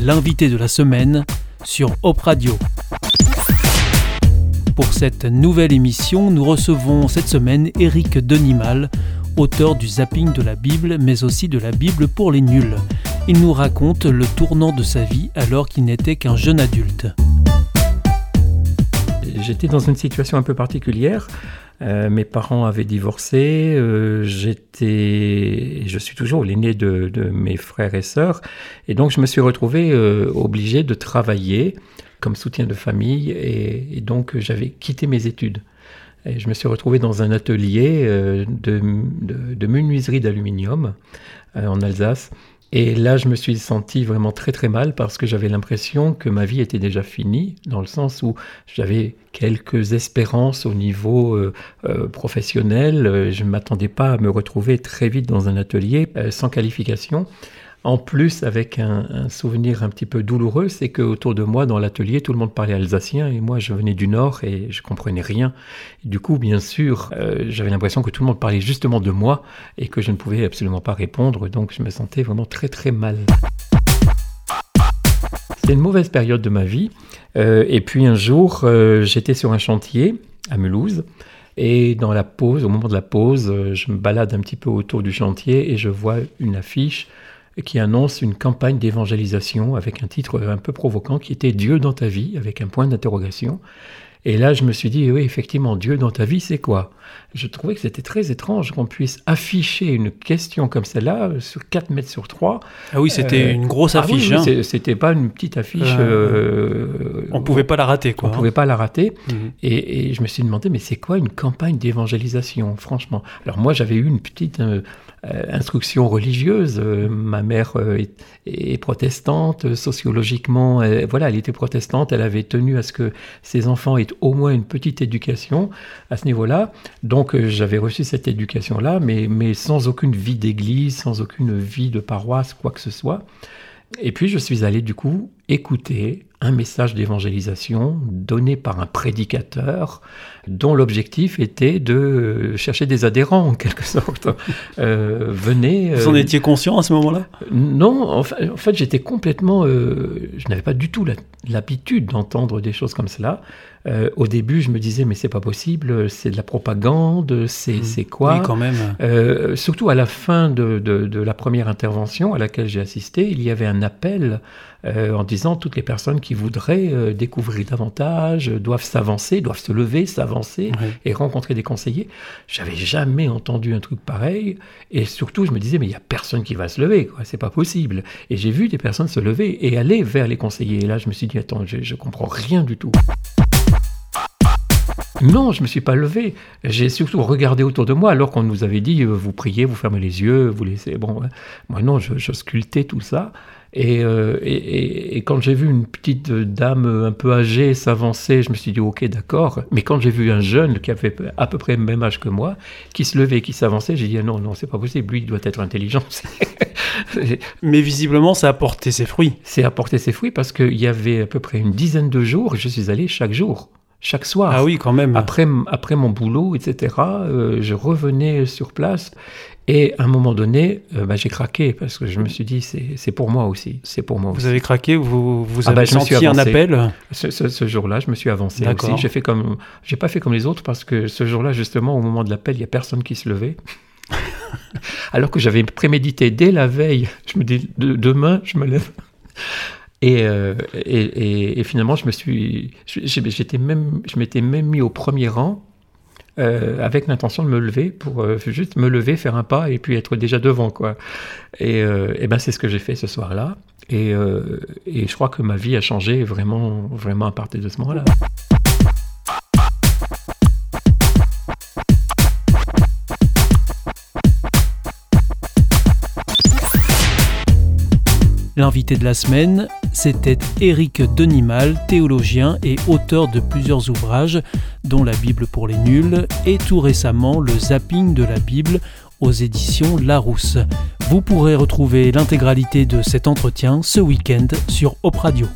l'invité de la semaine sur Op Radio. Pour cette nouvelle émission, nous recevons cette semaine Eric Denimal, auteur du zapping de la Bible, mais aussi de la Bible pour les nuls. Il nous raconte le tournant de sa vie alors qu'il n'était qu'un jeune adulte. J'étais dans une situation un peu particulière. Euh, mes parents avaient divorcé, euh, j'étais, je suis toujours l'aîné de, mes frères et sœurs, et donc je me suis retrouvé euh, obligé de travailler comme soutien de famille, et, donc j'avais quitté mes études. Et je me suis retrouvé dans un atelier de, de menuiserie d'aluminium en Alsace. Et là, je me suis senti vraiment très très mal parce que j'avais l'impression que ma vie était déjà finie, dans le sens où j'avais quelques espérances au niveau euh, euh, professionnel. Je ne m'attendais pas à me retrouver très vite dans un atelier euh, sans qualification. En plus, avec un, souvenir un petit peu douloureux, c'est qu'autour de moi, dans l'atelier, tout le monde parlait alsacien et moi, je venais du Nord et je comprenais rien. Du coup, bien sûr, euh, j'avais l'impression que tout le monde parlait justement de moi et que je ne pouvais absolument pas répondre, donc je me sentais vraiment très très mal. C'était une mauvaise période de ma vie. Euh, et puis un jour, euh, j'étais sur un chantier à Mulhouse. Et dans la pause, au moment de la pause, je me balade un petit peu autour du chantier et je vois une affiche qui annonce une campagne d'évangélisation avec un titre un peu provoquant qui était Dieu dans ta vie, avec un point d'interrogation. Et là, je me suis dit, oui, effectivement, Dieu dans ta vie, c'est quoi? Je trouvais que c'était très étrange qu'on puisse afficher une question comme celle-là sur 4 mètres sur 3. Ah oui, c'était euh, une grosse affiche. Ah oui, hein. C'était pas une petite affiche. Euh, on pouvait pas la rater, quoi. On pouvait pas la rater. Mmh. Et, et, je me suis demandé, mais c'est quoi une campagne d'évangélisation, franchement? Alors moi, j'avais eu une petite euh, instruction religieuse. ma mère est, est, protestante, sociologiquement, elle, voilà, elle était protestante. Elle avait tenu à ce que ses enfants aient au moins une petite éducation à ce niveau-là. Donc euh, j'avais reçu cette éducation-là, mais, mais sans aucune vie d'église, sans aucune vie de paroisse, quoi que ce soit. Et puis je suis allé du coup écouter un message d'évangélisation donné par un prédicateur dont l'objectif était de chercher des adhérents en quelque sorte. Euh, venez. Vous en euh, étiez conscient à ce moment-là? Non, en fait, en fait j'étais complètement. Euh, je n'avais pas du tout l'habitude d'entendre des choses comme cela. Euh, au début, je me disais, mais c'est pas possible, c'est de la propagande, c'est mmh. quoi? Oui, quand même. Euh, surtout à la fin de, de, de, la première intervention à laquelle j'ai assisté, il y avait un appel euh, en disant toutes les personnes qui voudraient euh, découvrir davantage doivent s'avancer, doivent se lever, s'avancer oui. et rencontrer des conseillers. J'avais jamais entendu un truc pareil, et surtout, je me disais, mais il y a personne qui va se lever, quoi, c'est pas possible. Et j'ai vu des personnes se lever et aller vers les conseillers. Et là, je me suis dit, attends, je, je comprends rien du tout. Non, je me suis pas levé. J'ai surtout regardé autour de moi alors qu'on nous avait dit euh, vous priez, vous fermez les yeux, vous laissez. Bon, moi non, je, je sculptais tout ça. Et, euh, et, et, quand j'ai vu une petite dame un peu âgée s'avancer, je me suis dit ok d'accord. Mais quand j'ai vu un jeune qui avait à peu près le même âge que moi, qui se levait, qui s'avançait, j'ai dit ah non non c'est pas possible. Lui il doit être intelligent. Mais visiblement ça a porté ses fruits. C'est apporté ses fruits parce qu'il y avait à peu près une dizaine de jours. Je suis allé chaque jour chaque soir. Ah oui, quand même. Après, après mon boulot, etc., euh, je revenais sur place. Et à un moment donné, euh, bah, j'ai craqué parce que je me suis dit, c'est pour moi aussi. C'est pour moi vous aussi. avez craqué Vous, vous ah avez bah, senti un appel Ce, ce, ce jour-là, je me suis avancé aussi. J'ai fait comme, j'ai pas fait comme les autres parce que ce jour-là, justement, au moment de l'appel, il y a personne qui se levait. Alors que j'avais prémédité dès la veille. Je me dis, de, demain, je me lève. Et, euh, et, et, et, finalement, je me suis, j'étais même, je m'étais même mis au premier rang euh, avec l'intention de me lever pour euh, juste me lever, faire un pas et puis être déjà devant quoi. Et, et ben c'est ce que j'ai fait ce soir-là. Et, et je crois que ma vie a changé vraiment, vraiment à partir de ce moment-là. L'invité de la semaine, c'était Éric Denimal, théologien et auteur de plusieurs ouvrages, dont La Bible pour les nuls et tout récemment Le zapping de la Bible aux éditions Larousse. Vous pourrez retrouver l'intégralité de cet entretien ce week-end sur Op Radio.